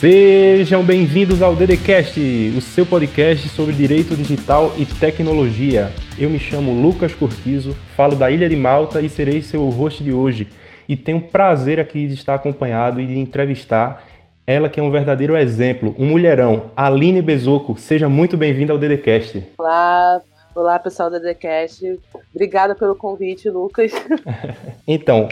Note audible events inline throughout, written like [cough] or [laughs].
Sejam bem-vindos ao DDCast, o seu podcast sobre direito digital e tecnologia. Eu me chamo Lucas Cortizo, falo da Ilha de Malta e serei seu host de hoje. E tenho o prazer aqui de estar acompanhado e de entrevistar ela que é um verdadeiro exemplo, um mulherão, Aline Bezoco. Seja muito bem-vinda ao DDCast. Olá, Olá, pessoal da TheCast. Obrigada pelo convite, Lucas. [laughs] então,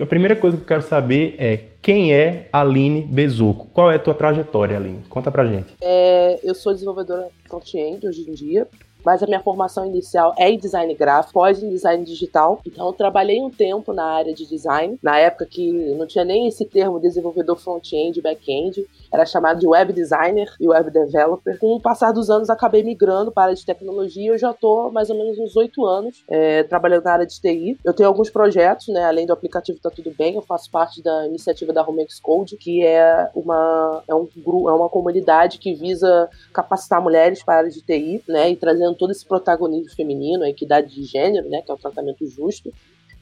a primeira coisa que eu quero saber é quem é Aline Bezuco? Qual é a tua trajetória, Aline? Conta pra gente. É, eu sou desenvolvedora front-end hoje em dia mas a minha formação inicial é em design gráfico, pós em design digital. Então eu trabalhei um tempo na área de design, na época que não tinha nem esse termo desenvolvedor front-end back-end, era chamado de web designer e web developer. Com o passar dos anos acabei migrando para a área de tecnologia, eu já estou mais ou menos uns oito anos é, trabalhando na área de TI. Eu tenho alguns projetos, né, além do aplicativo Tá Tudo Bem, eu faço parte da iniciativa da Romex Code, que é uma, é um, é uma comunidade que visa capacitar mulheres para a área de TI, né, e trazendo todo esse protagonismo feminino, a equidade de gênero, né, que é o tratamento justo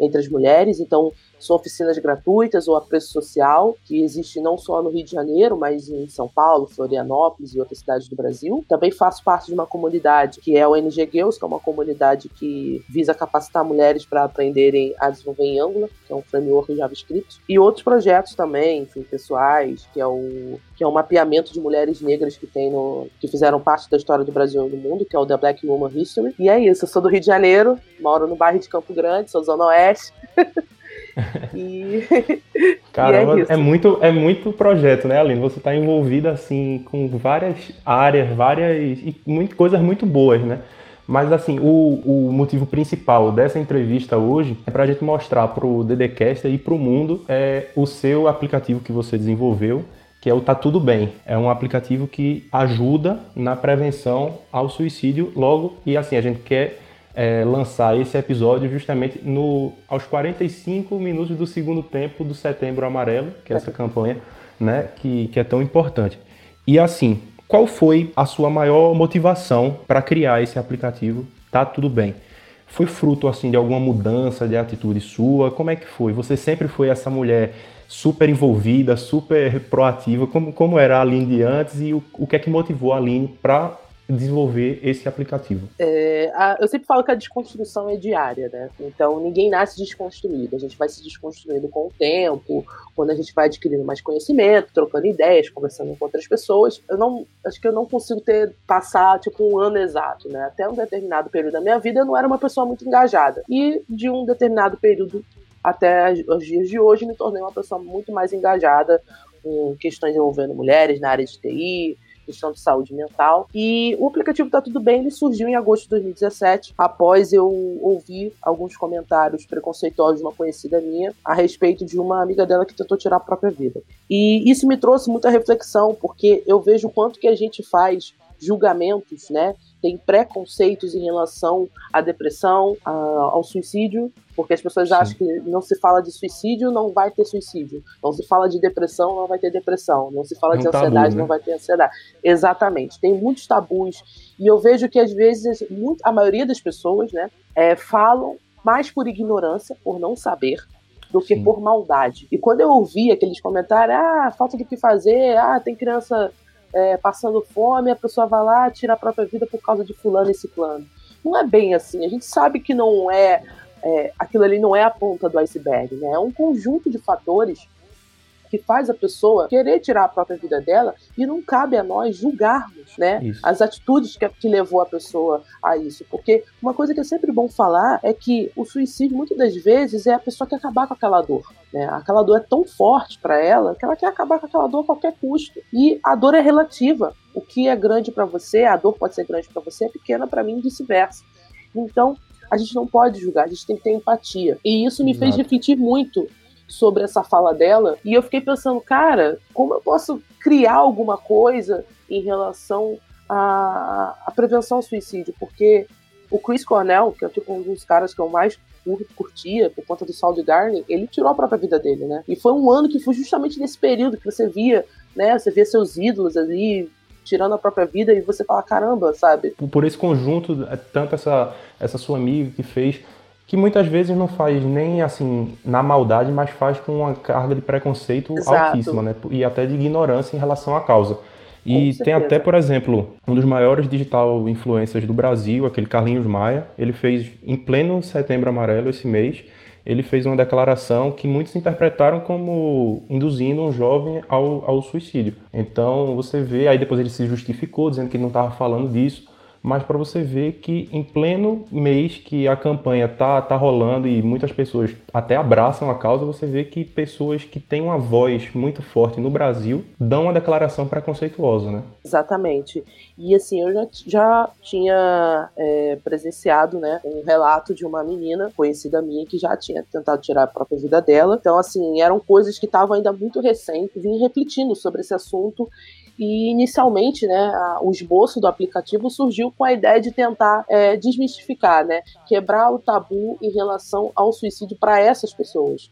entre as mulheres. Então, são oficinas gratuitas ou a preço social, que existe não só no Rio de Janeiro, mas em São Paulo, Florianópolis e outras cidades do Brasil. Também faço parte de uma comunidade que é o NG Girls, que é uma comunidade que visa capacitar mulheres para aprenderem a desenvolver em Angular, que é um framework em JavaScript. E outros projetos também, enfim, pessoais, que é o que é um mapeamento de mulheres negras que tem no, que fizeram parte da história do Brasil e do mundo, que é o The Black Woman History. E é isso, eu sou do Rio de Janeiro, moro no bairro de Campo Grande, sou zona oeste. [laughs] e Caramba, e é, é, muito, é muito projeto, né, Aline? Você está envolvida assim com várias áreas, várias e muito, coisas muito boas, né? Mas assim, o, o motivo principal dessa entrevista hoje é para a gente mostrar para o DDCast e para o mundo é, o seu aplicativo que você desenvolveu, que é o Tá Tudo Bem. É um aplicativo que ajuda na prevenção ao suicídio logo e assim, a gente quer é, lançar esse episódio justamente no, aos 45 minutos do segundo tempo do Setembro Amarelo, que é essa campanha né, que, que é tão importante. E assim, qual foi a sua maior motivação para criar esse aplicativo? Tá tudo bem. Foi fruto assim de alguma mudança de atitude sua? Como é que foi? Você sempre foi essa mulher super envolvida, super proativa? Como, como era a Aline de antes e o, o que é que motivou a Aline para desenvolver esse aplicativo? É, a, eu sempre falo que a desconstrução é diária, né? Então ninguém nasce desconstruído. A gente vai se desconstruindo com o tempo, quando a gente vai adquirindo mais conhecimento, trocando ideias, conversando com outras pessoas. Eu não acho que eu não consigo ter passar tipo um ano exato, né? Até um determinado período da minha vida eu não era uma pessoa muito engajada e de um determinado período até os dias de hoje me tornei uma pessoa muito mais engajada com questões envolvendo mulheres na área de TI, questão de saúde mental. E o aplicativo Tá Tudo Bem ele surgiu em agosto de 2017, após eu ouvir alguns comentários preconceituosos de uma conhecida minha a respeito de uma amiga dela que tentou tirar a própria vida. E isso me trouxe muita reflexão, porque eu vejo o quanto que a gente faz julgamentos, né? Tem preconceitos em relação à depressão, a, ao suicídio, porque as pessoas Sim. acham que não se fala de suicídio, não vai ter suicídio. Não se fala de depressão, não vai ter depressão. Não se fala é de ansiedade, tabu, né? não vai ter ansiedade. Exatamente. Tem muitos tabus. E eu vejo que, às vezes, muito, a maioria das pessoas né, é, falam mais por ignorância, por não saber, do que Sim. por maldade. E quando eu ouvi aqueles comentários, ah, falta do que fazer, ah, tem criança é, passando fome, a pessoa vai lá, tira a própria vida por causa de fulano e ciclano. Não é bem assim. A gente sabe que não é é, aquilo ali não é a ponta do iceberg, né? É um conjunto de fatores que faz a pessoa querer tirar a própria vida dela e não cabe a nós julgarmos, né, isso. as atitudes que, que levou a pessoa a isso, porque uma coisa que é sempre bom falar é que o suicídio muitas das vezes é a pessoa que acabar com aquela dor, né, aquela dor é tão forte para ela que ela quer acabar com aquela dor a qualquer custo e a dor é relativa, o que é grande para você, a dor pode ser grande para você, é pequena para mim e vice-versa. Então, a gente não pode julgar, a gente tem que ter empatia. E isso me Exato. fez refletir muito sobre essa fala dela. E eu fiquei pensando, cara, como eu posso criar alguma coisa em relação à, à prevenção ao suicídio? Porque o Chris Cornell, que é tipo um dos caras que eu mais curtia por conta do Saul Garney, ele tirou a própria vida dele, né? E foi um ano que foi justamente nesse período que você via, né? Você via seus ídolos ali tirando a própria vida e você fala, caramba, sabe? Por esse conjunto, é tanto essa, essa sua amiga que fez que muitas vezes não faz nem assim na maldade, mas faz com uma carga de preconceito Exato. altíssima, né? E até de ignorância em relação à causa. E tem até, por exemplo, um dos maiores digital influencers do Brasil, aquele Carlinhos Maia, ele fez em pleno setembro amarelo esse mês, ele fez uma declaração que muitos interpretaram como induzindo um jovem ao, ao suicídio. Então você vê, aí depois ele se justificou, dizendo que ele não estava falando disso, mas para você ver que em pleno mês que a campanha tá, tá rolando e muitas pessoas até abraçam a causa, você vê que pessoas que têm uma voz muito forte no Brasil dão uma declaração preconceituosa, né? Exatamente. E assim, eu já, já tinha é, presenciado né, um relato de uma menina conhecida minha que já tinha tentado tirar a própria vida dela. Então, assim, eram coisas que estavam ainda muito recentes, vim refletindo sobre esse assunto e inicialmente, né, a, o esboço do aplicativo surgiu com a ideia de tentar é, desmistificar, né, quebrar o tabu em relação ao suicídio para essas pessoas.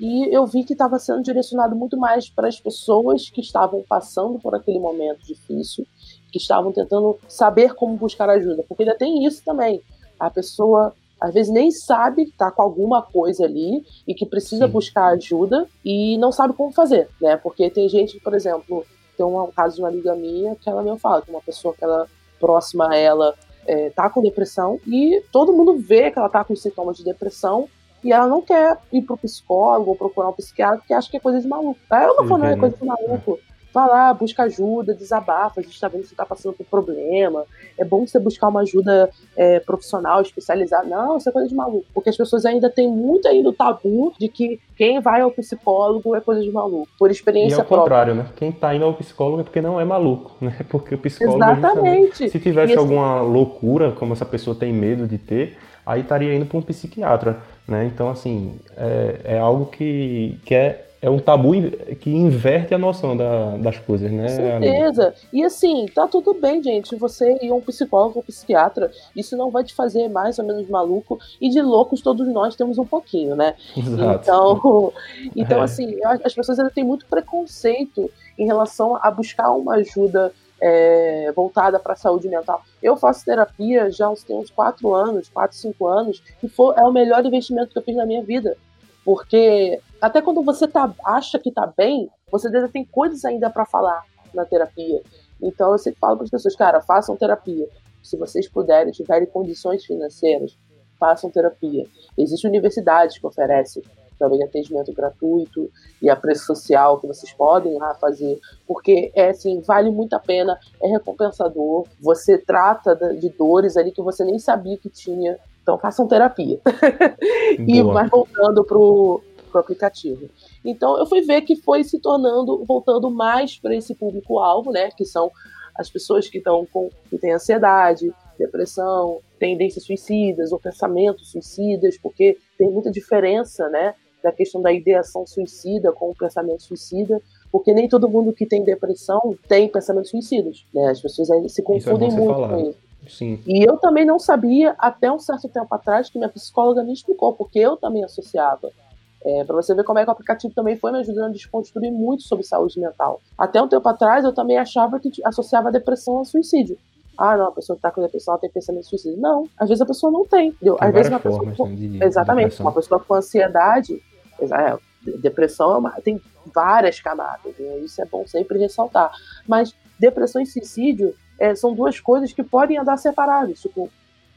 E eu vi que estava sendo direcionado muito mais para as pessoas que estavam passando por aquele momento difícil, que estavam tentando saber como buscar ajuda, porque ainda tem isso também. A pessoa às vezes nem sabe que está com alguma coisa ali e que precisa Sim. buscar ajuda e não sabe como fazer, né? Porque tem gente, por exemplo, tem um caso de uma amiga minha que ela me fala que uma pessoa que ela próxima a ela é, tá com depressão e todo mundo vê que ela tá com sintomas de depressão e ela não quer ir pro psicólogo ou procurar um psiquiatra porque acha que é coisa de maluco. Aí eu não falo, não, é coisa de maluco vai lá, busca ajuda, desabafa, a gente está vendo que você está passando por problema. É bom você buscar uma ajuda é, profissional, especializada. Não, isso é coisa de maluco. Porque as pessoas ainda têm muito ainda o tabu de que quem vai ao psicólogo é coisa de maluco. Por experiência e ao própria. contrário, né? Quem está indo ao psicólogo é porque não é maluco, né? [laughs] Porque o psicólogo. Exatamente. Se tivesse alguma loucura, como essa pessoa tem medo de ter, aí estaria indo para um psiquiatra, né? Então, assim, é, é algo que, que é é um tabu que inverte a noção da, das coisas, né? Certeza. E assim, tá tudo bem, gente. Você a um psicólogo ou psiquiatra, isso não vai te fazer mais ou menos maluco. E de loucos todos nós temos um pouquinho, né? Exato. Então, [laughs] então é. assim, as pessoas ainda têm muito preconceito em relação a buscar uma ajuda é, voltada para a saúde mental. Eu faço terapia já uns, uns 4 anos, 4, 5 anos, e for, é o melhor investimento que eu fiz na minha vida. Porque até quando você tá, acha que tá bem, você ainda tem coisas ainda para falar na terapia. Então eu sempre falo para as pessoas, cara, façam terapia. Se vocês puderem, tiverem condições financeiras, façam terapia. Existem universidades que oferecem também atendimento gratuito e a preço social que vocês podem lá fazer, porque é assim, vale muito a pena, é recompensador, você trata de dores ali que você nem sabia que tinha, então façam terapia. [laughs] e mais voltando pro pro aplicativo. Então eu fui ver que foi se tornando, voltando mais para esse público-alvo, né? Que são as pessoas que estão com que têm ansiedade, depressão, tendências suicidas ou pensamentos suicidas, porque tem muita diferença, né? Da questão da ideação suicida com o pensamento suicida, porque nem todo mundo que tem depressão tem pensamentos suicidas, né? As pessoas ainda se é confundem é muito falar. com isso. Sim. E eu também não sabia, até um certo tempo atrás, que minha psicóloga me explicou, porque eu também associava. É, para você ver como é que o aplicativo também foi me ajudando a desconstruir muito sobre saúde mental. Até um tempo atrás, eu também achava que associava a depressão ao suicídio. Ah, não, a pessoa que tá com depressão ela tem pensamento de suicídio. Não, às vezes a pessoa não tem. Entendeu? Às vezes uma pessoa. Com... Né, de, Exatamente, de uma pessoa com ansiedade. É, depressão é uma... tem várias camadas, né? isso é bom sempre ressaltar. Mas depressão e suicídio é, são duas coisas que podem andar separadas. Tipo,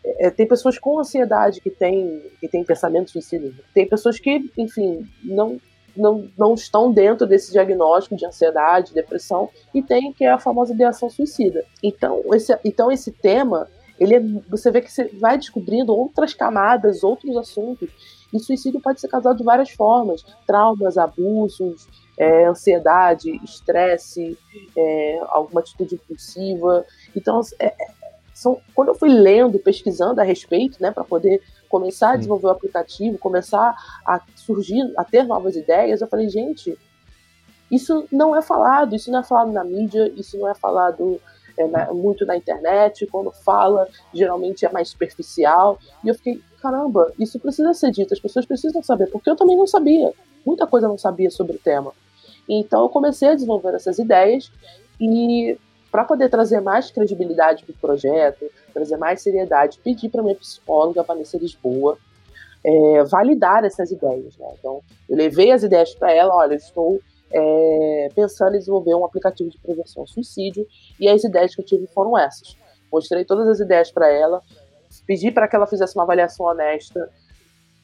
é, tem pessoas com ansiedade que têm que tem pensamentos suicidas. Tem pessoas que, enfim, não, não, não estão dentro desse diagnóstico de ansiedade, depressão, e tem que é a famosa ideação suicida. Então, esse, então esse tema, ele é, você vê que você vai descobrindo outras camadas, outros assuntos. E suicídio pode ser causado de várias formas: traumas, abusos, é, ansiedade, estresse, é, alguma atitude impulsiva. Então, é, são, quando eu fui lendo, pesquisando a respeito, né, para poder começar a desenvolver o aplicativo, começar a surgir, a ter novas ideias, eu falei, gente, isso não é falado, isso não é falado na mídia, isso não é falado é, na, muito na internet, quando fala, geralmente é mais superficial. E eu fiquei, caramba, isso precisa ser dito, as pessoas precisam saber, porque eu também não sabia, muita coisa eu não sabia sobre o tema. Então eu comecei a desenvolver essas ideias e para poder trazer mais credibilidade para o projeto, trazer mais seriedade, pedi para minha psicóloga, Vanessa Lisboa, é, validar essas ideias. Né? Então, eu levei as ideias para ela, olha, estou é, pensando em desenvolver um aplicativo de prevenção ao suicídio, e as ideias que eu tive foram essas. Mostrei todas as ideias para ela, pedi para que ela fizesse uma avaliação honesta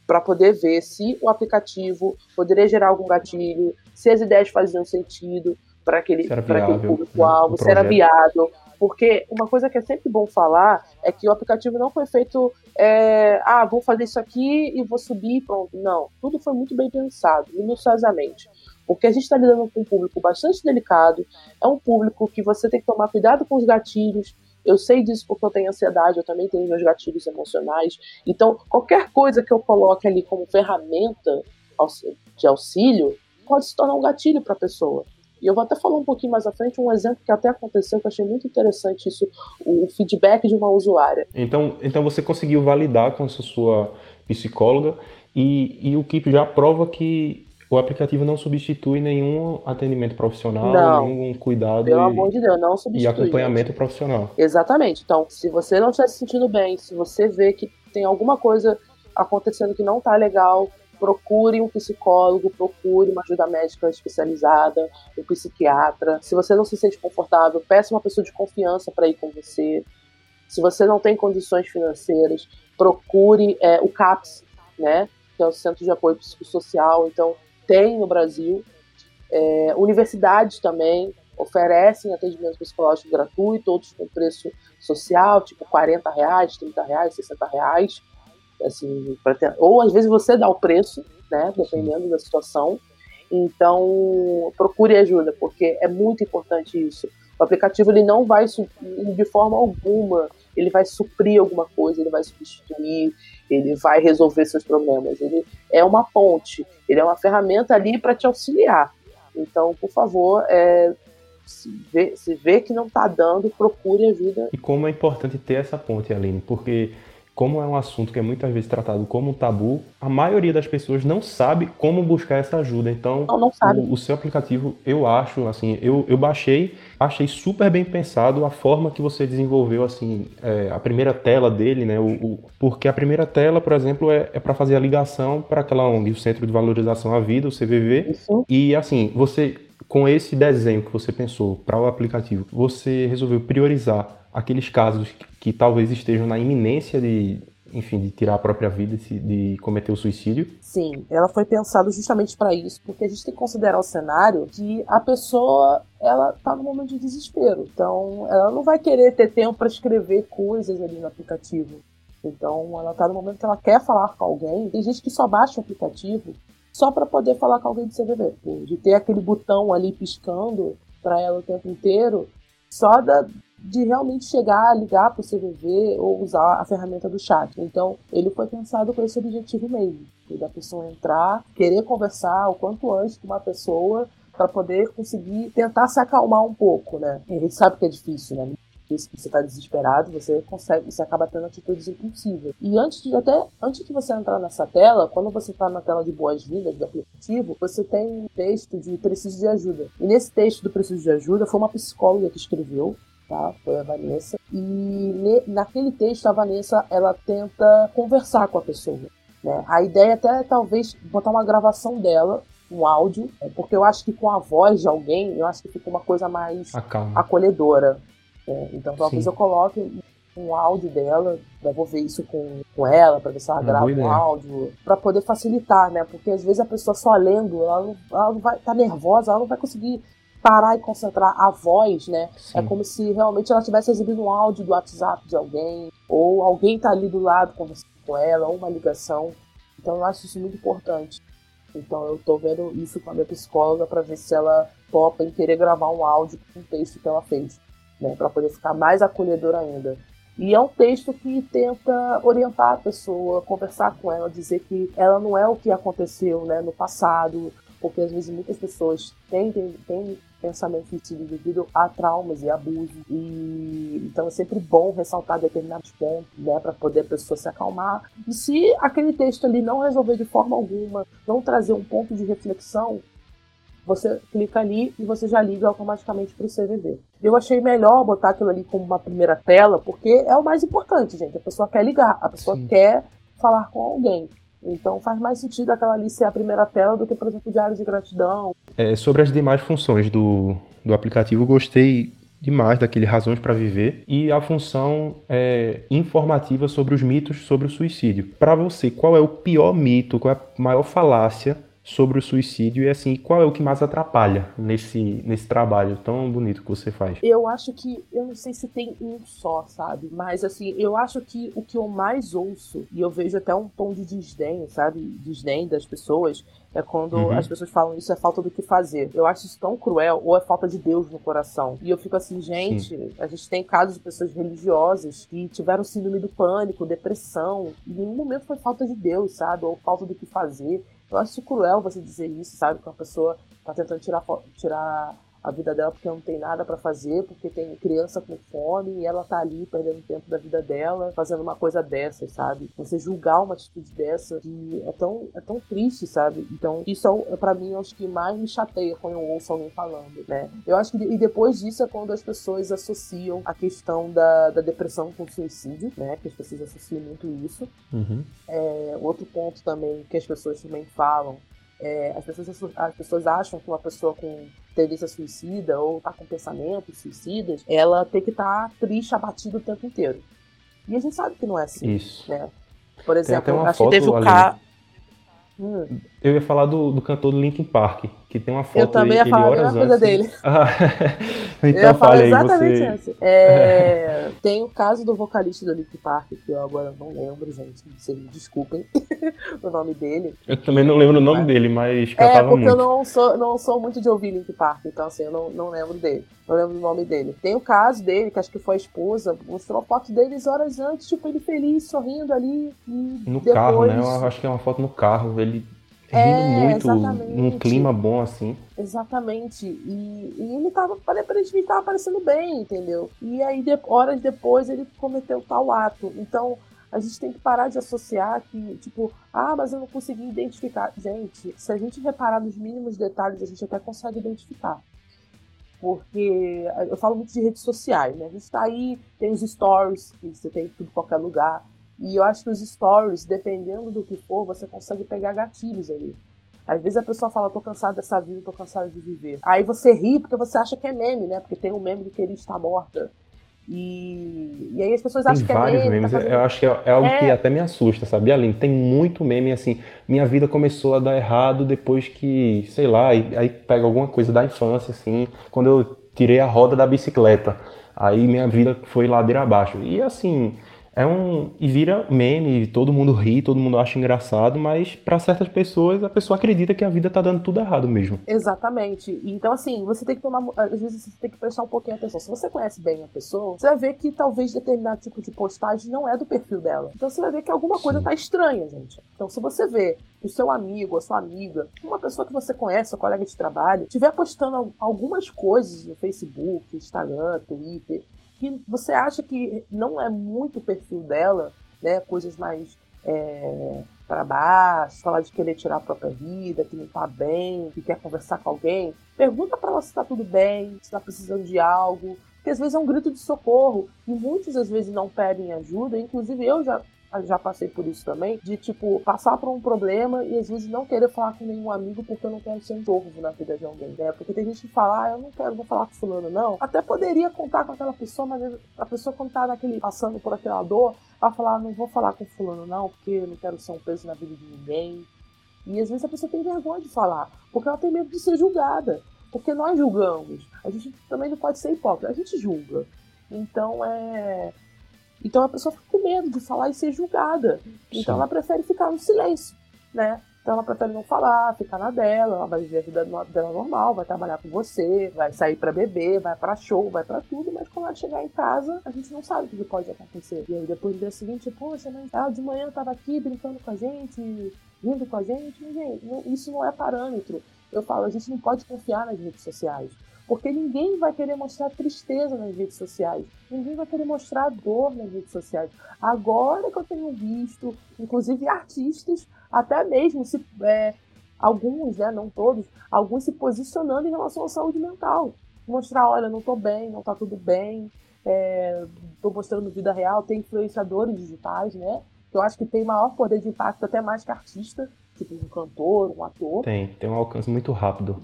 para poder ver se o aplicativo poderia gerar algum gatilho, se as ideias faziam sentido para aquele, aquele público-alvo, se era viável. Porque uma coisa que é sempre bom falar é que o aplicativo não foi feito, é, ah, vou fazer isso aqui e vou subir pronto. Não, tudo foi muito bem pensado, minuciosamente. Porque a gente está lidando com um público bastante delicado, é um público que você tem que tomar cuidado com os gatilhos. Eu sei disso porque eu tenho ansiedade, eu também tenho meus gatilhos emocionais. Então, qualquer coisa que eu coloque ali como ferramenta de auxílio pode se tornar um gatilho para a pessoa. E eu vou até falar um pouquinho mais à frente um exemplo que até aconteceu que eu achei muito interessante isso, o feedback de uma usuária. Então, então você conseguiu validar com essa sua psicóloga e, e o Keep já prova que o aplicativo não substitui nenhum atendimento profissional, não, nenhum cuidado pelo e, amor de Deus, não substitui, e acompanhamento gente. profissional. Exatamente. Então, se você não está se sentindo bem, se você vê que tem alguma coisa acontecendo que não está legal, procure um psicólogo, procure uma ajuda médica especializada, um psiquiatra. Se você não se sente confortável, peça uma pessoa de confiança para ir com você. Se você não tem condições financeiras, procure é, o CAPS, né, que é o Centro de Apoio Psicossocial. Então, tem no Brasil. É, universidades também oferecem atendimento psicológico gratuito, outros com preço social, tipo 40 reais, 30 reais, 60 reais. Assim, ter, ou às vezes você dá o preço, né, dependendo da situação. Então, procure ajuda, porque é muito importante isso. O aplicativo ele não vai de forma alguma, ele vai suprir alguma coisa, ele vai substituir, ele vai resolver seus problemas. Ele é uma ponte, ele é uma ferramenta ali para te auxiliar. Então, por favor, é, se, vê, se vê que não está dando, procure ajuda. E como é importante ter essa ponte, Aline, porque como é um assunto que é muitas vezes tratado como um tabu, a maioria das pessoas não sabe como buscar essa ajuda. Então, não, não sabe. O, o, seu aplicativo, eu acho, assim, eu, eu baixei, achei super bem pensado a forma que você desenvolveu, assim, é, a primeira tela dele, né? O, o, porque a primeira tela, por exemplo, é, é para fazer a ligação para aquela ONG, o Centro de Valorização à Vida, o CVV. Isso. E, assim, você, com esse desenho que você pensou para o aplicativo, você resolveu priorizar aqueles casos que, que, talvez estejam na iminência de, enfim, de tirar a própria vida, de, cometer o suicídio? Sim, ela foi pensada justamente para isso, porque a gente tem que considerar o cenário que a pessoa ela tá no momento de desespero, então ela não vai querer ter tempo para escrever coisas ali no aplicativo. Então ela tá no momento que ela quer falar com alguém. Tem gente que só baixa o aplicativo só para poder falar com alguém do CVV, de ter aquele botão ali piscando para ela o tempo inteiro, só da, de realmente chegar, ligar para o CVV ou usar a ferramenta do chat. Então, ele foi pensado com esse objetivo mesmo, da pessoa entrar, querer conversar o quanto antes com uma pessoa para poder conseguir tentar se acalmar um pouco, né? a gente sabe que é difícil, né? Você está desesperado, você consegue, você acaba tendo atitudes impulsivas. E antes de até antes de você entrar nessa tela, quando você está na tela de boas-vindas do aplicativo, você tem um texto de preciso de ajuda. E nesse texto do preciso de ajuda foi uma psicóloga que escreveu tá? Foi a Vanessa. E ne, naquele texto a Vanessa ela tenta conversar com a pessoa. Né? A ideia é até talvez botar uma gravação dela, um áudio, é, porque eu acho que com a voz de alguém, eu acho que fica uma coisa mais Acalma. acolhedora. Né? Então talvez Sim. eu coloque um áudio dela, eu vou ver isso com, com ela, para ver se ela Uma grava um áudio, para poder facilitar, né? Porque às vezes a pessoa só lendo, ela não, ela não vai estar tá nervosa, ela não vai conseguir parar e concentrar a voz, né? É Sim. É como se realmente ela tivesse exibido um áudio do WhatsApp de alguém, ou alguém tá ali do lado conversando com ela, ou uma ligação. Então eu acho isso muito importante. Então eu tô vendo isso com a minha psicóloga para ver se ela topa em querer gravar um áudio com um texto que ela fez, né? Para poder ficar mais acolhedor ainda. E é um texto que tenta orientar a pessoa, conversar com ela, dizer que ela não é o que aconteceu né, no passado, porque às vezes muitas pessoas têm, têm, têm pensamento devido a traumas e abuso. E então é sempre bom ressaltar determinados pontos, né, para poder a pessoa se acalmar. E se aquele texto ali não resolver de forma alguma, não trazer um ponto de reflexão, você clica ali e você já liga automaticamente para o CVV. Eu achei melhor botar aquilo ali como uma primeira tela, porque é o mais importante, gente. A pessoa quer ligar, a pessoa Sim. quer falar com alguém. Então faz mais sentido aquela ali ser a primeira tela do que, por exemplo, o diário de gratidão. É, sobre as demais funções do, do aplicativo, gostei demais daquele Razões para Viver e a função é, informativa sobre os mitos sobre o suicídio. Para você, qual é o pior mito, qual é a maior falácia sobre o suicídio e assim, qual é o que mais atrapalha nesse, nesse trabalho tão bonito que você faz? Eu acho que, eu não sei se tem um só, sabe? Mas assim, eu acho que o que eu mais ouço, e eu vejo até um tom de desdém, sabe? Desdém das pessoas, é quando uhum. as pessoas falam isso é falta do que fazer. Eu acho isso tão cruel, ou é falta de Deus no coração. E eu fico assim, gente, Sim. a gente tem casos de pessoas religiosas que tiveram síndrome do pânico, depressão, e em nenhum momento foi falta de Deus, sabe? Ou falta do que fazer. Eu acho cruel você dizer isso, sabe? Que uma pessoa tá tentando tirar, tirar a vida dela porque não tem nada para fazer, porque tem criança com fome e ela tá ali perdendo tempo da vida dela fazendo uma coisa dessas, sabe? Você julgar uma atitude dessa que é tão, é tão triste, sabe? Então, isso é, para mim, acho que mais me chateia quando eu ouço alguém falando, né? Eu acho que e depois disso é quando as pessoas associam a questão da, da depressão com suicídio, né? Que as pessoas associam muito isso. Uhum. É, outro ponto também que as pessoas também falam é, as, pessoas, as pessoas acham que uma pessoa com tendência suicida ou tá com pensamentos suicidas, ela tem que estar tá triste, abatida o tempo inteiro. E a gente sabe que não é assim. Isso. Né? Por exemplo, acho que teve o caso. Hum. Eu ia falar do, do cantor do Linkin Park, que tem uma foto Eu também ia falar a mesma coisa dele. [laughs] Ah, então eu ia falar exatamente você... É, [laughs] tem o caso do vocalista do Linkin Park, que eu agora não lembro, gente. Vocês me desculpem [laughs] o nome dele. Eu também não lembro o nome mas... dele, mas cantava É, porque muito. eu não sou, não sou muito de ouvir Linkin Park, então assim, eu não, não lembro dele. Não lembro o nome dele. Tem o caso dele, que acho que foi a esposa, mostrou foto deles horas antes, tipo, ele feliz, sorrindo ali. no depois... carro, né? Eu acho que é uma foto no carro. Ele rindo é, muito, exatamente. num clima bom assim. Exatamente. E, e ele tava, aparentemente tava parecendo bem, entendeu? E aí, de, horas depois, ele cometeu tal ato. Então, a gente tem que parar de associar que, tipo, ah, mas eu não consegui identificar. Gente, se a gente reparar nos mínimos detalhes, a gente até consegue identificar. Porque eu falo muito de redes sociais, né? A gente tá aí, tem os stories, que você tem em tudo qualquer lugar. E eu acho que os stories, dependendo do que for, você consegue pegar gatilhos ali. Às vezes a pessoa fala, tô cansada dessa vida, tô cansada de viver. Aí você ri porque você acha que é meme, né? Porque tem um meme de que ele está morta. E, e aí as pessoas tem acham que é vários meme. memes. Tá fazendo... Eu acho que é, é algo é... que até me assusta, sabe, Aline? Tem muito meme assim. Minha vida começou a dar errado depois que, sei lá, aí, aí pega alguma coisa da infância, assim, quando eu tirei a roda da bicicleta. Aí minha vida foi ladeira abaixo. E assim, é um e vira meme, todo mundo ri, todo mundo acha engraçado, mas para certas pessoas a pessoa acredita que a vida tá dando tudo errado mesmo. Exatamente. Então assim, você tem que tomar, às vezes você tem que prestar um pouquinho atenção. Se você conhece bem a pessoa, você vai ver que talvez determinado tipo de postagem não é do perfil dela. Então você vai ver que alguma coisa Sim. tá estranha, gente. Então se você vê o seu amigo, a sua amiga, uma pessoa que você conhece, seu colega de trabalho, estiver postando algumas coisas no Facebook, Instagram, Twitter, que você acha que não é muito o perfil dela, né? Coisas mais é, para baixo, falar de querer tirar a própria vida, que não tá bem, que quer conversar com alguém. Pergunta para ela se tá tudo bem, se tá precisando de algo. Porque às vezes é um grito de socorro e muitos às vezes não pedem ajuda. Inclusive eu já já passei por isso também, de tipo, passar por um problema e às vezes não querer falar com nenhum amigo porque eu não quero ser um torvo na vida de alguém, né? Porque tem gente que fala, ah, eu não quero, vou falar com fulano, não. Até poderia contar com aquela pessoa, mas a pessoa quando tá naquele, passando por aquela dor, vai falar, não vou falar com fulano, não, porque eu não quero ser um peso na vida de ninguém. E às vezes a pessoa tem vergonha de falar, porque ela tem medo de ser julgada. Porque nós julgamos. A gente também não pode ser hipócrita, a gente julga. Então é então a pessoa fica com medo de falar e ser julgada. Então Sim. ela prefere ficar no silêncio, né? Então ela prefere não falar, ficar na dela, ela vai viver a vida dela normal, vai trabalhar com você, vai sair para beber, vai para show, vai para tudo, mas quando ela chegar em casa, a gente não sabe o que pode acontecer. E aí depois no dia seguinte, poxa, mas ela de manhã tava aqui brincando com a gente, rindo com a gente, gente, isso não é parâmetro. Eu falo, a gente não pode confiar nas redes sociais. Porque ninguém vai querer mostrar tristeza nas redes sociais. Ninguém vai querer mostrar dor nas redes sociais. Agora que eu tenho visto, inclusive artistas, até mesmo se, é, alguns, né, não todos, alguns se posicionando em relação à saúde mental. Mostrar, olha, não tô bem, não tá tudo bem, é, tô mostrando vida real. Tem influenciadores digitais, né? que eu acho que tem maior poder de impacto até mais que artista, tipo um cantor, um ator. Tem, tem um alcance muito rápido.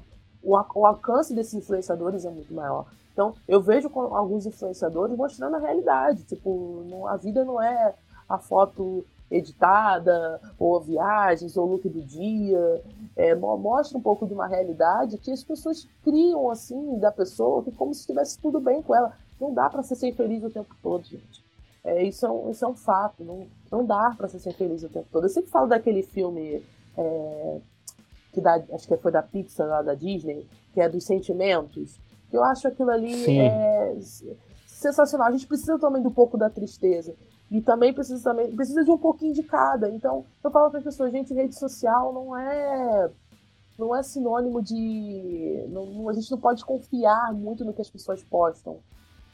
O, o alcance desses influenciadores é muito maior. Então, eu vejo alguns influenciadores mostrando a realidade. Tipo, não, a vida não é a foto editada, ou viagens, ou look do dia. É, mostra um pouco de uma realidade que as pessoas criam, assim, da pessoa, que como se estivesse tudo bem com ela. Não dá para ser sem feliz o tempo todo, gente. É, isso, é um, isso é um fato. Não, não dá para ser sem feliz o tempo todo. Eu sempre falo daquele filme é, que da, acho que foi da Pixar, lá da Disney, que é dos sentimentos. Eu acho aquilo ali é, sensacional. A gente precisa também do pouco da tristeza. E também precisa também precisa de um pouquinho de cada. Então, eu falo para as pessoas, gente, rede social não é não é sinônimo de não, a gente não pode confiar muito no que as pessoas postam.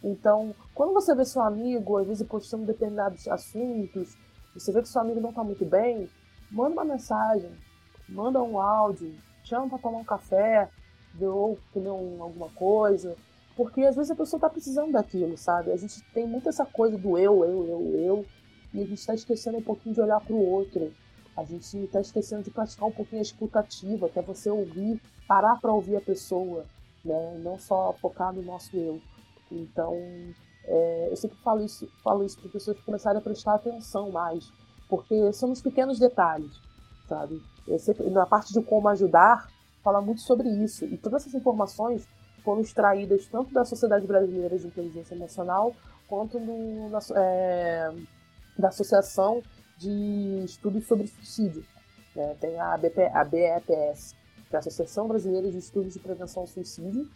Então, quando você vê seu amigo, às vezes postando determinados assuntos, você vê que seu amigo não está muito bem, manda uma mensagem, manda um áudio, chama para tomar um café, ou comer um, alguma coisa, porque às vezes a pessoa está precisando daquilo, sabe? A gente tem muito essa coisa do eu, eu, eu, eu, e a gente está esquecendo um pouquinho de olhar para o outro. A gente está esquecendo de praticar um pouquinho a escutativa, que é você ouvir, parar para ouvir a pessoa, né? Não só focar no nosso eu. Então, é, eu sempre falo isso, falo isso para pessoas começarem a prestar atenção mais, porque são os pequenos detalhes, sabe? Eu sempre, na parte de como ajudar, fala muito sobre isso. E todas essas informações foram extraídas tanto da Sociedade Brasileira de Inteligência Emocional quanto no, na, é, da Associação de Estudos sobre Suicídio. Né? Tem a, BP, a BEPS, que é a Associação Brasileira de Estudos de Prevenção ao Suicídio,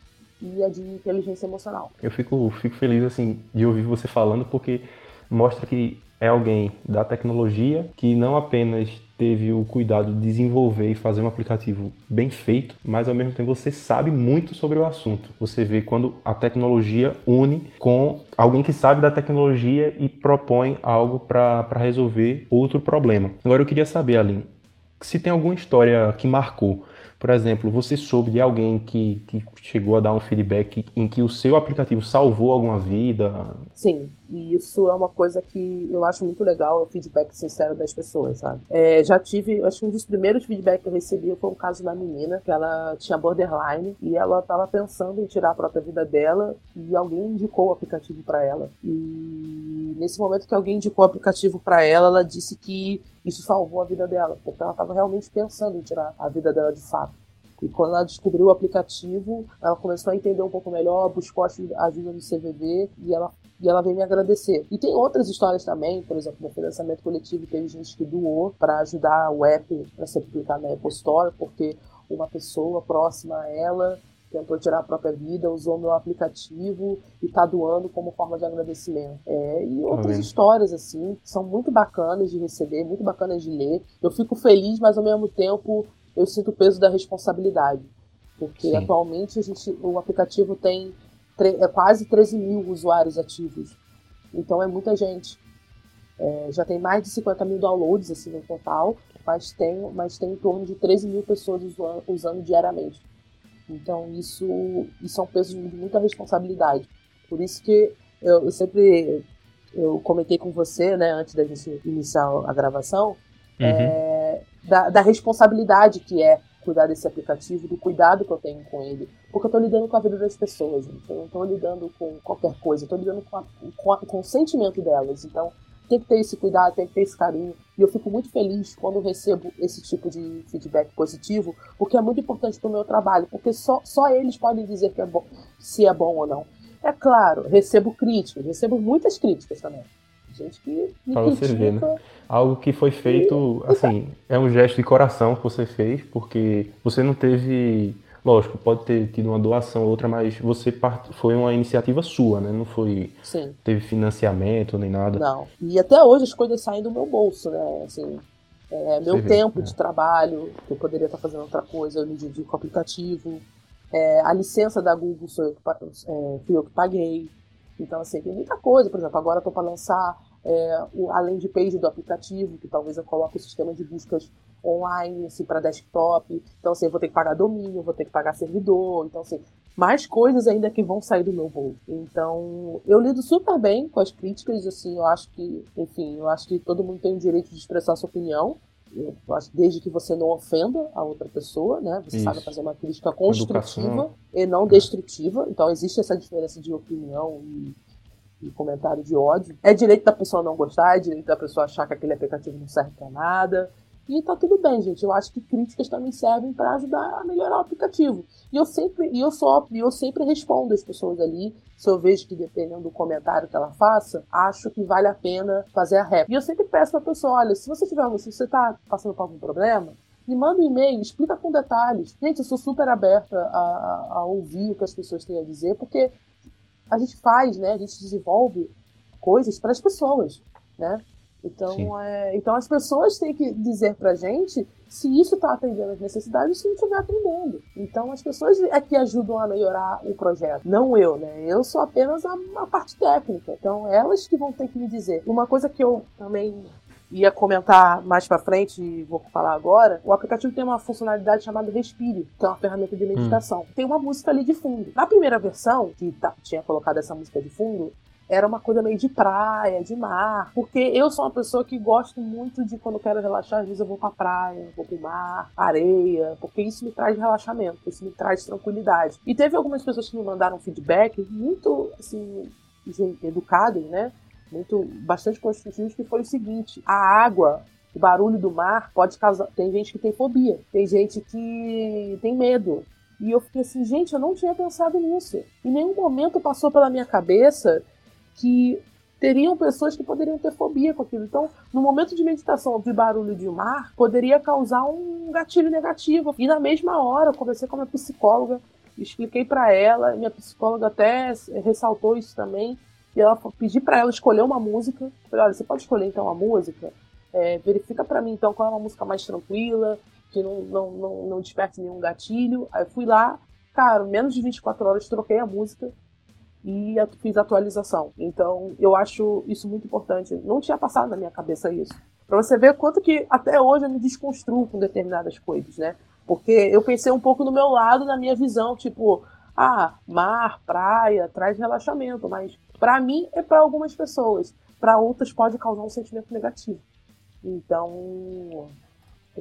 e a de inteligência emocional. Eu fico, fico feliz assim de ouvir você falando porque mostra que é alguém da tecnologia que não apenas teve o cuidado de desenvolver e fazer um aplicativo bem feito, mas ao mesmo tempo você sabe muito sobre o assunto. Você vê quando a tecnologia une com alguém que sabe da tecnologia e propõe algo para resolver outro problema. Agora eu queria saber, Aline, se tem alguma história que marcou por exemplo, você soube de alguém que, que chegou a dar um feedback em que o seu aplicativo salvou alguma vida? Sim, e isso é uma coisa que eu acho muito legal, o feedback sincero das pessoas, sabe? É, já tive, acho que um dos primeiros feedbacks que eu recebi foi um caso da menina, que ela tinha borderline e ela estava pensando em tirar a própria vida dela e alguém indicou o aplicativo para ela. E nesse momento que alguém indicou o aplicativo para ela, ela disse que isso salvou a vida dela, porque ela estava realmente pensando em tirar a vida dela de fato. E quando ela descobriu o aplicativo, ela começou a entender um pouco melhor, buscou ajuda no CVV e ela, e ela veio me agradecer. E tem outras histórias também, por exemplo, no financiamento coletivo teve gente que doou para ajudar o app a ser publicado na Apple Store, porque uma pessoa próxima a ela tentou tirar a própria vida, usou meu aplicativo e está doando como forma de agradecimento. É, e outras histórias, assim, são muito bacanas de receber, muito bacanas de ler. Eu fico feliz, mas ao mesmo tempo eu sinto o peso da responsabilidade. Porque Sim. atualmente a gente, o aplicativo tem é quase 13 mil usuários ativos. Então é muita gente. É, já tem mais de 50 mil downloads assim, no total, mas tem, mas tem em torno de 13 mil pessoas usando, usando diariamente. Então isso, isso é um peso de muita responsabilidade. Por isso que eu, eu sempre eu comentei com você, né, antes da gente iniciar a gravação, uhum. é, da, da, responsabilidade que é cuidar desse aplicativo, do cuidado que eu tenho com ele. Porque eu estou lidando com a vida das pessoas, gente. eu não estou lidando com qualquer coisa, eu estou lidando com, a, com, a, com o sentimento delas. Então, tem que ter esse cuidado, tem que ter esse carinho. E eu fico muito feliz quando recebo esse tipo de feedback positivo, porque é muito importante para o meu trabalho, porque só, só eles podem dizer que é bom, se é bom ou não. É claro, recebo críticas, recebo muitas críticas também. Gente que me pra você ver, né? Algo que foi feito, e... assim, é um gesto de coração que você fez, porque você não teve Lógico, pode ter tido uma doação ou outra, mas você part... foi uma iniciativa sua, né? Não foi. Sim. Teve financiamento nem nada. Não. E até hoje as coisas saem do meu bolso, né? Assim, é, meu você tempo vê, de é. trabalho, que eu poderia estar fazendo outra coisa, eu me dedico ao aplicativo. É, a licença da Google sou eu que, é, fui eu que paguei. Então, assim, tem muita coisa. Por exemplo, agora estou para lançar é, o, além de page do aplicativo, que talvez eu coloque o sistema de buscas online, assim, para desktop. Então, assim, eu vou ter que pagar domínio, vou ter que pagar servidor. Então, assim, mais coisas ainda que vão sair do meu bolso. Então, eu lido super bem com as críticas, assim, eu acho que, enfim, eu acho que todo mundo tem o direito de expressar sua opinião. Eu acho desde que você não ofenda a outra pessoa, né? Você Isso. sabe fazer uma crítica construtiva Educação. e não destrutiva. Então existe essa diferença de opinião e, e, comentário de ódio. É direito da pessoa não gostar, é direito da pessoa achar que aquele aplicativo não serve para nada. E tá tudo bem, gente. Eu acho que críticas também servem para ajudar a melhorar o aplicativo. E eu sempre, e eu só, eu sempre respondo as pessoas ali. Se eu vejo que dependendo do comentário que ela faça, acho que vale a pena fazer a rap. E eu sempre peço pra pessoa, olha, se você tiver, se você tá passando por algum problema, me manda um e-mail, explica com detalhes. Gente, eu sou super aberta a, a, ouvir o que as pessoas têm a dizer, porque a gente faz, né? A gente desenvolve coisas para as pessoas, né? Então, é, então as pessoas têm que dizer pra gente se isso está atendendo as necessidades ou se não estiver atendendo. Então as pessoas é que ajudam a melhorar o projeto, não eu, né? Eu sou apenas a, a parte técnica. Então elas que vão ter que me dizer. Uma coisa que eu também ia comentar mais para frente e vou falar agora, o aplicativo tem uma funcionalidade chamada Respire, que é uma ferramenta de meditação. Hum. Tem uma música ali de fundo. Na primeira versão, que tá, tinha colocado essa música de fundo, era uma coisa meio de praia, de mar. Porque eu sou uma pessoa que gosto muito de, quando quero relaxar, às vezes eu vou pra praia, vou pro mar, areia, porque isso me traz relaxamento, isso me traz tranquilidade. E teve algumas pessoas que me mandaram feedback muito, assim, educadas, né? Muito, bastante construtivos, que foi o seguinte: a água o barulho do mar pode causar. Tem gente que tem fobia, tem gente que tem medo. E eu fiquei assim, gente, eu não tinha pensado nisso. Em nenhum momento passou pela minha cabeça que teriam pessoas que poderiam ter fobia com aquilo. Então, no momento de meditação, ouvir barulho de mar poderia causar um gatilho negativo. E na mesma hora, eu conversei com a minha psicóloga, expliquei para ela, minha psicóloga até ressaltou isso também. E ela pedi para ela escolher uma música. Falei, olha, você pode escolher então uma música? É, verifica para mim então qual é uma música mais tranquila, que não, não, não, não desperte nenhum gatilho. Aí fui lá, cara, menos de 24 horas troquei a música e fiz atualização. Então, eu acho isso muito importante. Não tinha passado na minha cabeça isso. Para você ver quanto que até hoje eu me desconstruo com determinadas coisas, né? Porque eu pensei um pouco no meu lado, na minha visão, tipo, ah, mar, praia, traz relaxamento, mas para mim é para algumas pessoas, para outras pode causar um sentimento negativo. Então,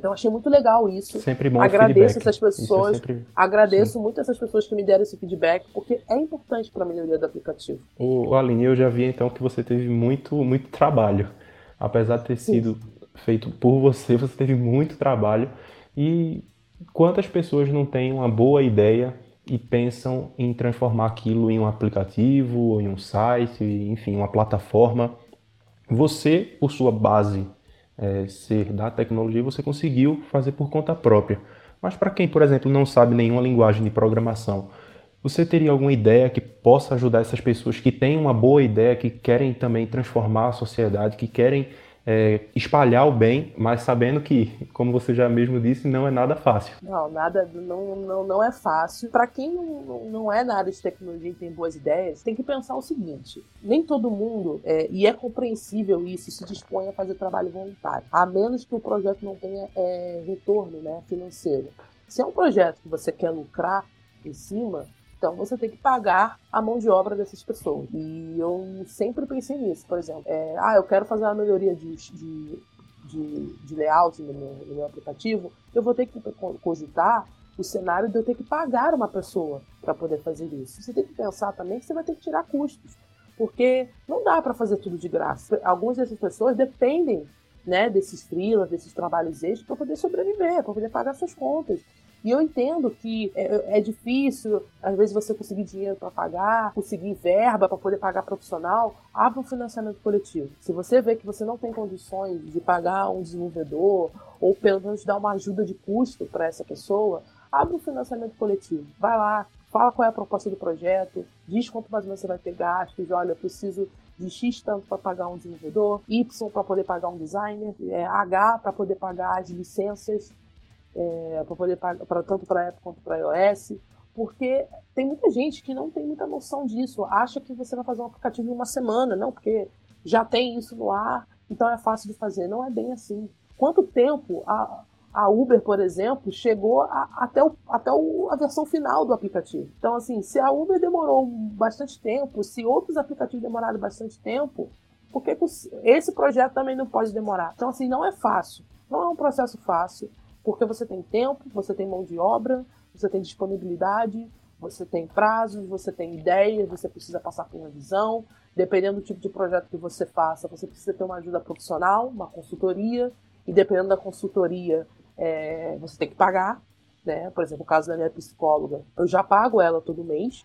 então achei muito legal isso. Sempre bom Agradeço essas pessoas. É sempre... Agradeço Sim. muito essas pessoas que me deram esse feedback, porque é importante para a melhoria do aplicativo. O Aline, eu já vi então que você teve muito, muito trabalho. Apesar de ter Sim. sido feito por você, você teve muito trabalho. E quantas pessoas não têm uma boa ideia e pensam em transformar aquilo em um aplicativo, em um site, enfim, uma plataforma? Você, por sua base é, ser da tecnologia, você conseguiu fazer por conta própria. Mas para quem, por exemplo, não sabe nenhuma linguagem de programação, você teria alguma ideia que possa ajudar essas pessoas que têm uma boa ideia, que querem também transformar a sociedade, que querem é, espalhar o bem, mas sabendo que, como você já mesmo disse, não é nada fácil. Não, nada, não, não, não é fácil. Para quem não, não é na área de tecnologia e tem boas ideias, tem que pensar o seguinte: nem todo mundo, é, e é compreensível isso, se dispõe a fazer trabalho voluntário, a menos que o projeto não tenha é, retorno né, financeiro. Se é um projeto que você quer lucrar em cima, então você tem que pagar a mão de obra dessas pessoas. E eu sempre pensei nisso, por exemplo. É, ah, eu quero fazer uma melhoria de, de, de, de layout no meu, no meu aplicativo, eu vou ter que cogitar o cenário de eu ter que pagar uma pessoa para poder fazer isso. Você tem que pensar também que você vai ter que tirar custos, porque não dá para fazer tudo de graça. Algumas dessas pessoas dependem né, desses freelas, desses trabalhos extras para poder sobreviver, para poder pagar suas contas. E eu entendo que é, é difícil, às vezes, você conseguir dinheiro para pagar, conseguir verba para poder pagar profissional. Abra um financiamento coletivo. Se você vê que você não tem condições de pagar um desenvolvedor, ou pelo menos dar uma ajuda de custo para essa pessoa, abre um financiamento coletivo. Vai lá, fala qual é a proposta do projeto, diz quanto mais ou menos você vai ter gastos, olha, eu preciso de X tanto para pagar um desenvolvedor, Y para poder pagar um designer, é, H para poder pagar as licenças é, para poder para tanto para Apple quanto para iOS, porque tem muita gente que não tem muita noção disso, acha que você vai fazer um aplicativo em uma semana, não, porque já tem isso no ar, então é fácil de fazer. Não é bem assim. Quanto tempo a, A Uber, por exemplo, chegou a, até, o, até o, a versão final do aplicativo. Então, assim, se a Uber demorou bastante tempo, se outros aplicativos demoraram bastante tempo, por que esse projeto também não pode demorar? Então, assim, não é fácil. Não é um processo fácil, porque você tem tempo, você tem mão de obra, você tem disponibilidade, você tem prazos, você tem ideias, você precisa passar por visão. Dependendo do tipo de projeto que você faça, você precisa ter uma ajuda profissional, uma consultoria, e dependendo da consultoria, é, você tem que pagar. Né? Por exemplo, o caso da minha psicóloga, eu já pago ela todo mês.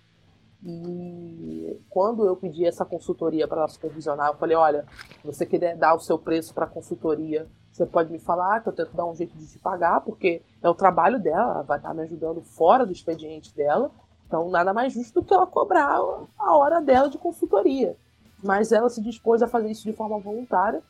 E quando eu pedi essa consultoria para ela supervisionar, eu falei: olha, se você quiser dar o seu preço para a consultoria, você pode me falar que eu tento dar um jeito de te pagar, porque é o trabalho dela, ela vai estar me ajudando fora do expediente dela. Então, nada mais justo do que ela cobrar a hora dela de consultoria. Mas ela se dispôs a fazer isso de forma voluntária.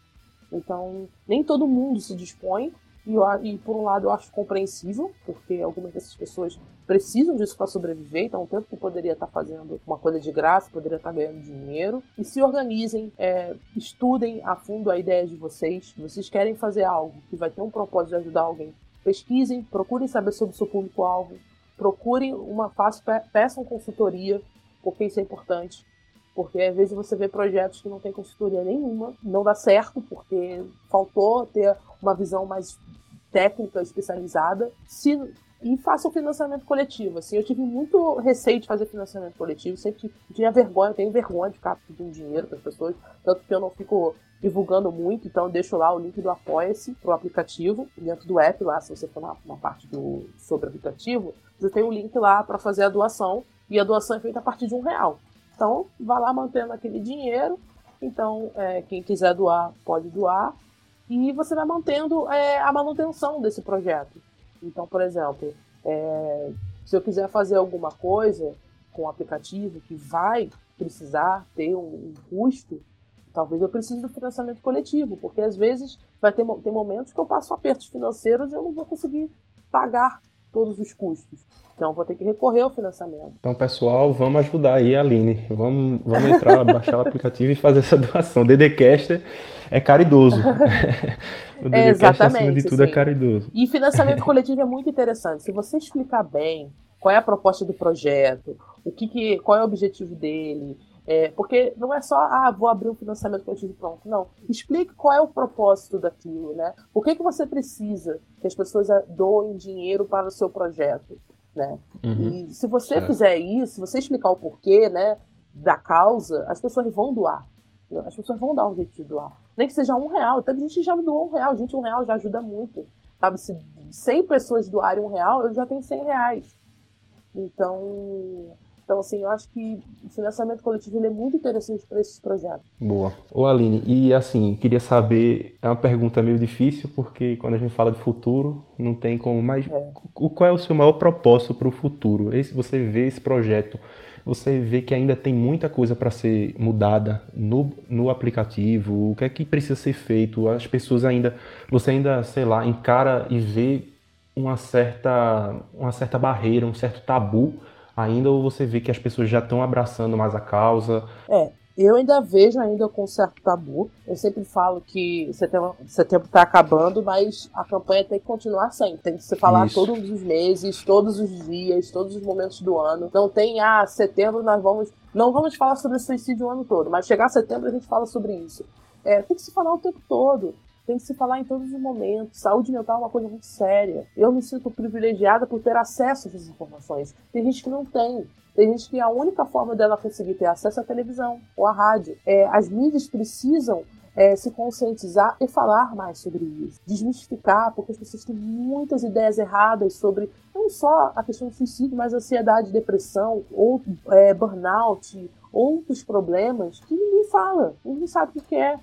Então, nem todo mundo se dispõe. E, e, por um lado eu acho compreensível, porque algumas dessas pessoas precisam disso para sobreviver, então o tempo que poderia estar fazendo uma coisa de graça, poderia estar ganhando dinheiro. E se organizem, é, estudem a fundo a ideia de vocês. Se vocês querem fazer algo que vai ter um propósito de ajudar alguém, pesquisem, procurem saber sobre o seu público-alvo, procurem uma fácil, peçam consultoria, porque isso é importante. Porque às vezes você vê projetos que não tem consultoria nenhuma, não dá certo, porque faltou ter uma visão mais técnica especializada. Se, e faça o financiamento coletivo. Assim, eu tive muito receio de fazer financiamento coletivo, sempre tinha vergonha, tenho vergonha de ficar pedindo dinheiro para as pessoas, tanto que eu não fico divulgando muito, então deixo lá o link do Apoia-se pro aplicativo, dentro do app lá, se você for na, na parte do sobre aplicativo, você tem um link lá para fazer a doação, e a doação é feita a partir de um real. Então, vá lá mantendo aquele dinheiro. Então, é, quem quiser doar, pode doar. E você vai mantendo é, a manutenção desse projeto. Então, por exemplo, é, se eu quiser fazer alguma coisa com o aplicativo que vai precisar ter um, um custo, talvez eu precise do financiamento coletivo, porque às vezes vai ter, ter momentos que eu passo apertos financeiros e eu não vou conseguir pagar todos os custos. Então vou ter que recorrer ao financiamento. Então, pessoal, vamos ajudar aí a Aline. Vamos, vamos entrar, [laughs] baixar o aplicativo e fazer essa doação. O Dedecaster é caridoso. [laughs] o Exatamente, acima de tudo, é sim. é caridoso. E financiamento coletivo é muito interessante. Se você explicar bem qual é a proposta do projeto, o que, que qual é o objetivo dele, é, porque não é só, ah, vou abrir um financiamento coletivo pronto. Não. Explique qual é o propósito daquilo, né? Por que, que você precisa que as pessoas doem dinheiro para o seu projeto, né? Uhum. E se você é. fizer isso, se você explicar o porquê, né, da causa, as pessoas vão doar. As pessoas vão dar um jeito de doar. Nem que seja um real. Até a gente já doou um real. Gente, um real já ajuda muito. Sabe, se 100 pessoas doarem um real, eu já tenho 100 reais. Então, então, assim, eu acho que o financiamento coletivo é muito interessante para esses projetos. Boa. Ô Aline, e assim, queria saber, é uma pergunta meio difícil, porque quando a gente fala de futuro, não tem como, mas é. qual é o seu maior propósito para o futuro? Esse, você vê esse projeto, você vê que ainda tem muita coisa para ser mudada no, no aplicativo, o que é que precisa ser feito? As pessoas ainda, você ainda, sei lá, encara e vê uma certa, uma certa barreira, um certo tabu ainda ou você vê que as pessoas já estão abraçando mais a causa? É, eu ainda vejo ainda com certo tabu. Eu sempre falo que setembro, setembro está acabando, mas a campanha tem que continuar sempre. Tem que se falar Isso. todos os meses, todos os dias, todos os momentos do ano. Não tem, ah, setembro nós vamos. Não vamos falar sobre suicídio o ano todo, mas chegar setembro a gente fala sobre isso. É, tem que se falar o tempo todo tem que se falar em todos os momentos. Saúde mental é uma coisa muito séria. Eu me sinto privilegiada por ter acesso a essas informações. Tem gente que não tem. Tem gente que a única forma dela conseguir ter acesso é a televisão ou a rádio. É, as mídias precisam é, se conscientizar e falar mais sobre isso. Desmistificar, porque as pessoas têm muitas ideias erradas sobre não só a questão do suicídio, mas ansiedade, depressão, ou é, burnout, outros problemas que ninguém fala, ninguém sabe o que é.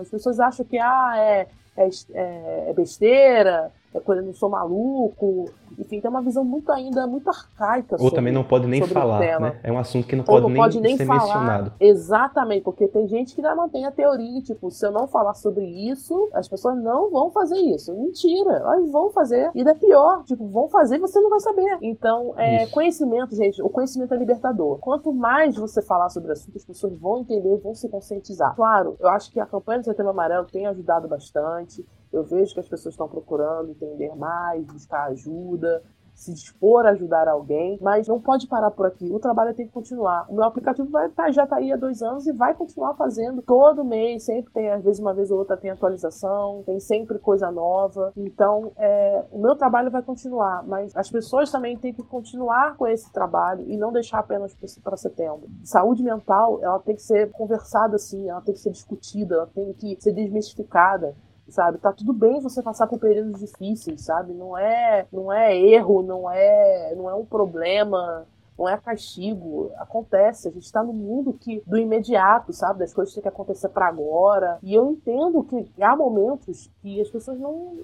As pessoas acham que ah, é, é, é, é besteira, é quando eu não sou maluco. Enfim, tem uma visão muito ainda, muito arcaica. Ou sobre, também não pode nem falar, né? É um assunto que não pode, não nem, pode nem ser falar. mencionado. Exatamente, porque tem gente que ainda mantém a teoria, tipo, se eu não falar sobre isso, as pessoas não vão fazer isso. Mentira, elas vão fazer. E é pior, tipo, vão fazer e você não vai saber. Então, é, conhecimento, gente, o conhecimento é libertador. Quanto mais você falar sobre o assunto, as pessoas vão entender, vão se conscientizar. Claro, eu acho que a campanha do Setembro Amarelo tem ajudado bastante Eu vejo que as pessoas estão procurando entender mais, buscar ajuda, se dispor a ajudar alguém, mas não pode parar por aqui. O trabalho tem que continuar. O meu aplicativo vai tá, já está aí há dois anos e vai continuar fazendo todo mês. Sempre tem, às vezes, uma vez ou outra tem atualização, tem sempre coisa nova. Então, é, o meu trabalho vai continuar, mas as pessoas também têm que continuar com esse trabalho e não deixar apenas para setembro. Saúde mental, ela tem que ser conversada assim, ela tem que ser discutida, ela tem que ser desmistificada sabe? Tá tudo bem você passar por períodos difíceis, sabe? Não é, não é erro, não é, não é um problema, não é castigo. Acontece, a gente está no mundo que do imediato, sabe? Das coisas que têm que acontecer para agora. E eu entendo que há momentos que as pessoas não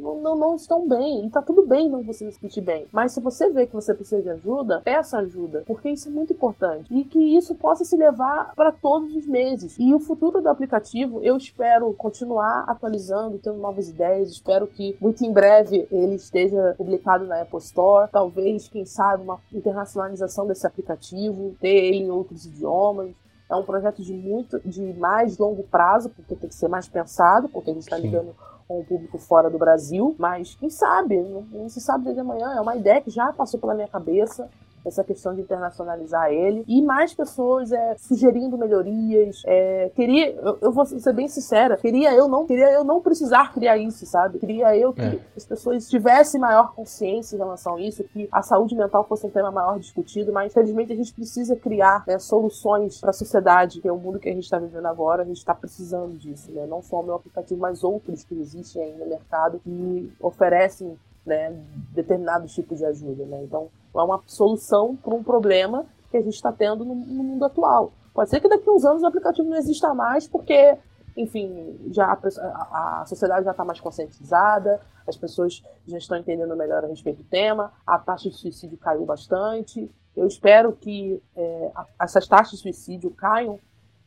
não, não, estão bem. E tá tudo bem não você se sentir bem. Mas se você vê que você precisa de ajuda, peça ajuda. Porque isso é muito importante. E que isso possa se levar para todos os meses. E o futuro do aplicativo, eu espero continuar atualizando, tendo novas ideias. Espero que muito em breve ele esteja publicado na Apple Store. Talvez, quem sabe, uma internacionalização desse aplicativo, ter ele em outros idiomas. É um projeto de muito, de mais longo prazo, porque tem que ser mais pensado, porque a gente está lidando com o público fora do Brasil, mas quem sabe, não, se sabe desde amanhã, é uma ideia que já passou pela minha cabeça, essa questão de internacionalizar ele. E mais pessoas é, sugerindo melhorias. É, queria, eu, eu, vou ser bem sincera, queria eu não queria eu não precisar criar isso, sabe? Queria eu que é. as pessoas tivessem maior consciência em relação a isso, que a saúde mental fosse um tema maior discutido, mas infelizmente a gente precisa criar né, soluções para a sociedade, que é o mundo que a gente está vivendo agora, a gente está precisando disso, né? Não só o meu aplicativo, mas outros que existem aí no mercado que oferecem né, determinados tipos de ajuda, né? Então, é uma solução para um problema que a gente está tendo no, no, mundo atual. Pode ser que daqui a uns anos o aplicativo não exista mais, porque, enfim, já a, a sociedade já está mais conscientizada, as pessoas já estão entendendo melhor a respeito do tema, a taxa de suicídio caiu bastante. Eu espero que é, essas taxas de suicídio caiam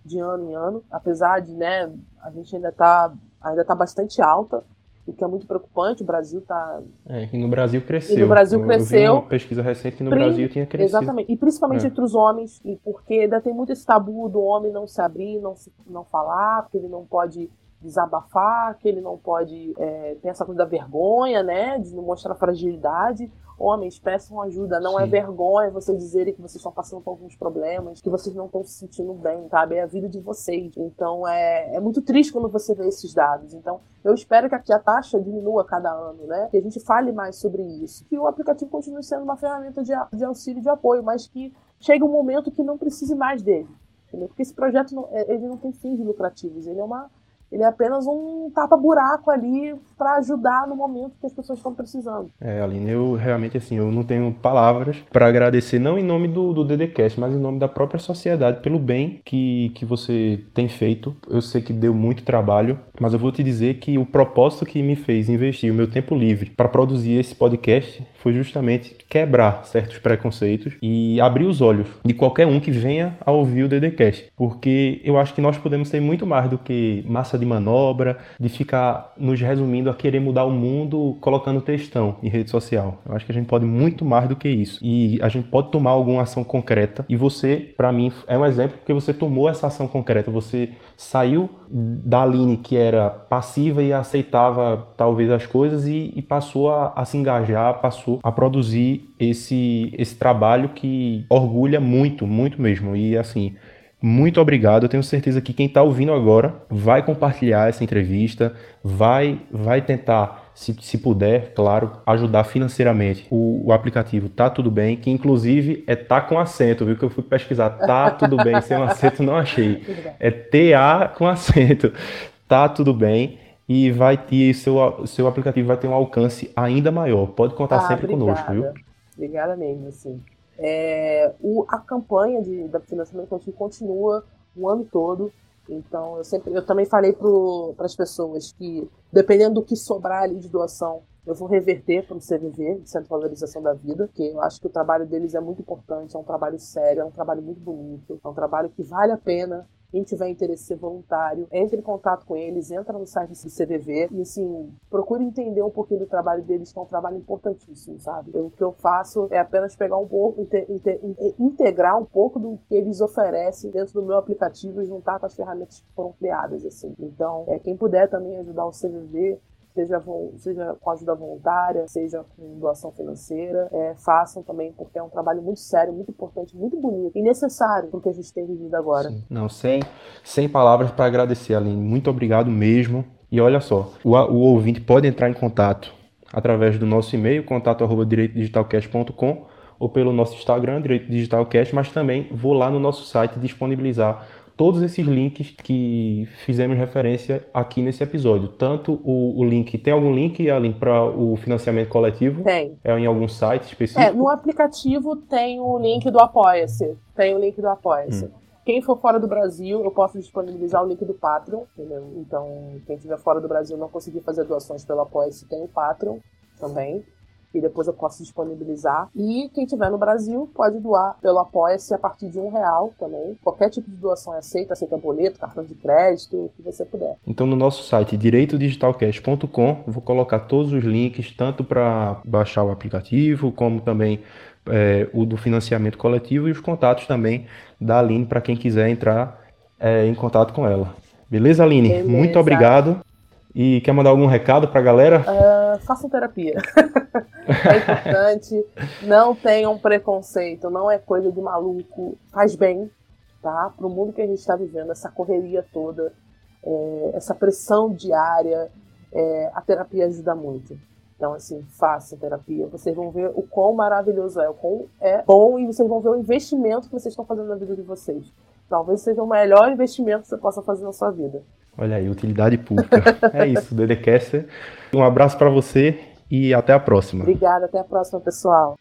de ano em ano, apesar de né, a gente ainda está ainda tá bastante alta o que é muito preocupante. O Brasil está. É, e no Brasil cresceu. E no Brasil eu, cresceu. Uma pesquisa recente que no Brasil tinha crescido. Exatamente. E principalmente é. entre os homens, e porque ainda tem muito esse tabu do homem não se abrir, não, se, não falar, porque ele não pode desabafar, que ele não pode é, ter essa coisa da vergonha, né? De não mostrar fragilidade. Homens, peçam ajuda. Não é Sim. é vergonha você dizerem que vocês estão passando por alguns problemas, que vocês não estão se sentindo bem, sabe? É a vida de vocês. Então é, é muito triste quando você vê esses dados. Então eu espero que aqui a taxa diminua cada ano, né? Que a gente fale mais sobre isso. Que o aplicativo continue sendo uma ferramenta de, de auxílio e de apoio, mas que chegue um momento que não precise mais dele. Entendeu? Porque esse projeto não, é, ele não tem fins lucrativos, ele é uma ele é apenas um tapa-buraco ali para ajudar no momento que as pessoas estão precisando. É, Aline, eu realmente, assim, eu não tenho palavras para agradecer, não em nome do, do DDCast, mas em nome da própria sociedade, pelo bem que, que você tem feito. Eu sei que deu muito trabalho, mas eu vou te dizer que o propósito que me fez investir o meu tempo livre para produzir esse podcast foi justamente quebrar certos preconceitos e abrir os olhos de qualquer um que venha a ouvir o DDCast. Porque eu acho que nós podemos ser muito mais do que massa de manobra, de ficar nos resumindo a querer mudar o mundo colocando textão em rede social. Eu acho que a gente pode muito mais do que isso. E a gente pode tomar alguma ação concreta. E você, para mim, é um exemplo porque você tomou essa ação concreta. Você saiu da Aline que era passiva e aceitava talvez as coisas e, e passou a, a, se engajar, passou a produzir esse, esse trabalho que orgulha muito, muito mesmo. E assim, muito obrigado. Eu tenho certeza que quem está ouvindo agora vai compartilhar essa entrevista, vai, vai tentar, se, se puder, claro, ajudar financeiramente. O, o, aplicativo Tá Tudo Bem, que inclusive é Tá com acento, viu? Que eu fui pesquisar. Tá Tudo Bem sem um acento, não achei. [laughs] É TA com acento. Tá Tudo Bem. E vai ter seu, seu aplicativo vai ter um alcance ainda maior. Pode contar ah, sempre obrigada. conosco, viu? Obrigada mesmo, sim. É, o, a campanha de, da financiamento coletivo continua o ano todo. Então, eu sempre, eu também falei para as pessoas que, dependendo do que sobrar ali de doação, eu vou reverter para o CVV, Centro de Valorização da Vida, que eu acho que o trabalho deles é muito importante, é um trabalho sério, é um trabalho muito bonito, é um trabalho que vale a pena quem tiver interesse em ser voluntário, entre em contato com eles, entra no site do CVV e, assim, procure entender um pouquinho do trabalho deles, que é um trabalho importantíssimo, sabe? Eu, o que eu faço é apenas pegar um pouco, inter, integrar um pouco do que eles oferecem dentro do meu aplicativo e juntar com as ferramentas que foram criadas, assim. Então, é, quem puder também ajudar o CVV, seja, seja com ajuda voluntária, seja com doação financeira, é, façam também, porque é um trabalho muito sério, muito importante, muito bonito e necessário para o que a gente tem vivido agora. Sim. Não, sem, sem palavras para agradecer, Aline. Muito obrigado mesmo. E olha só, o, o ouvinte pode entrar em contato através do nosso e-mail, contato direitodigitalcast.com ou pelo nosso Instagram, Direito Digitalcast, mas também vou lá no nosso site disponibilizar todos esses links que fizemos referência aqui nesse episódio. Tanto o, o link, tem algum link, Aline, para o financiamento coletivo? Tem. É em algum site específico? É, no aplicativo tem o link do Apoia-se. Tem o link do Apoia-se. Hum. Quem for fora do Brasil, eu posso disponibilizar o link do Patreon, entendeu? Então, quem estiver fora do Brasil não conseguir fazer doações pelo Apoia-se, tem o Patreon também e depois eu posso disponibilizar. E quem tiver no Brasil pode doar pelo Apoia-se a partir de um real também. Qualquer tipo de doação é aceita, aceita boleto, cartão de crédito, o que você puder. Então no nosso site direitodigitalcast.com vou colocar todos os links, tanto para baixar o aplicativo, como também é, o do financiamento coletivo e os contatos também da Aline para quem quiser entrar é, em contato com ela. Beleza, Aline? Beleza. Muito obrigado. E quer mandar algum recado para a galera? Uh, façam terapia. [laughs] é importante. Não tenham preconceito. Não é coisa de maluco. Faz bem, tá? Para o mundo que a gente está vivendo, essa correria toda, é, essa pressão diária, é, a terapia ajuda muito. Então, assim, façam terapia. Vocês vão ver o quão maravilhoso é, o quão é bom e vocês vão ver o investimento que vocês estão fazendo na vida de vocês. Talvez seja o melhor investimento que você possa fazer na sua vida. Olha aí, utilidade pública. [laughs] é isso, Dedecaster. Um abraço para você e até a próxima. Obrigada, até a próxima, pessoal.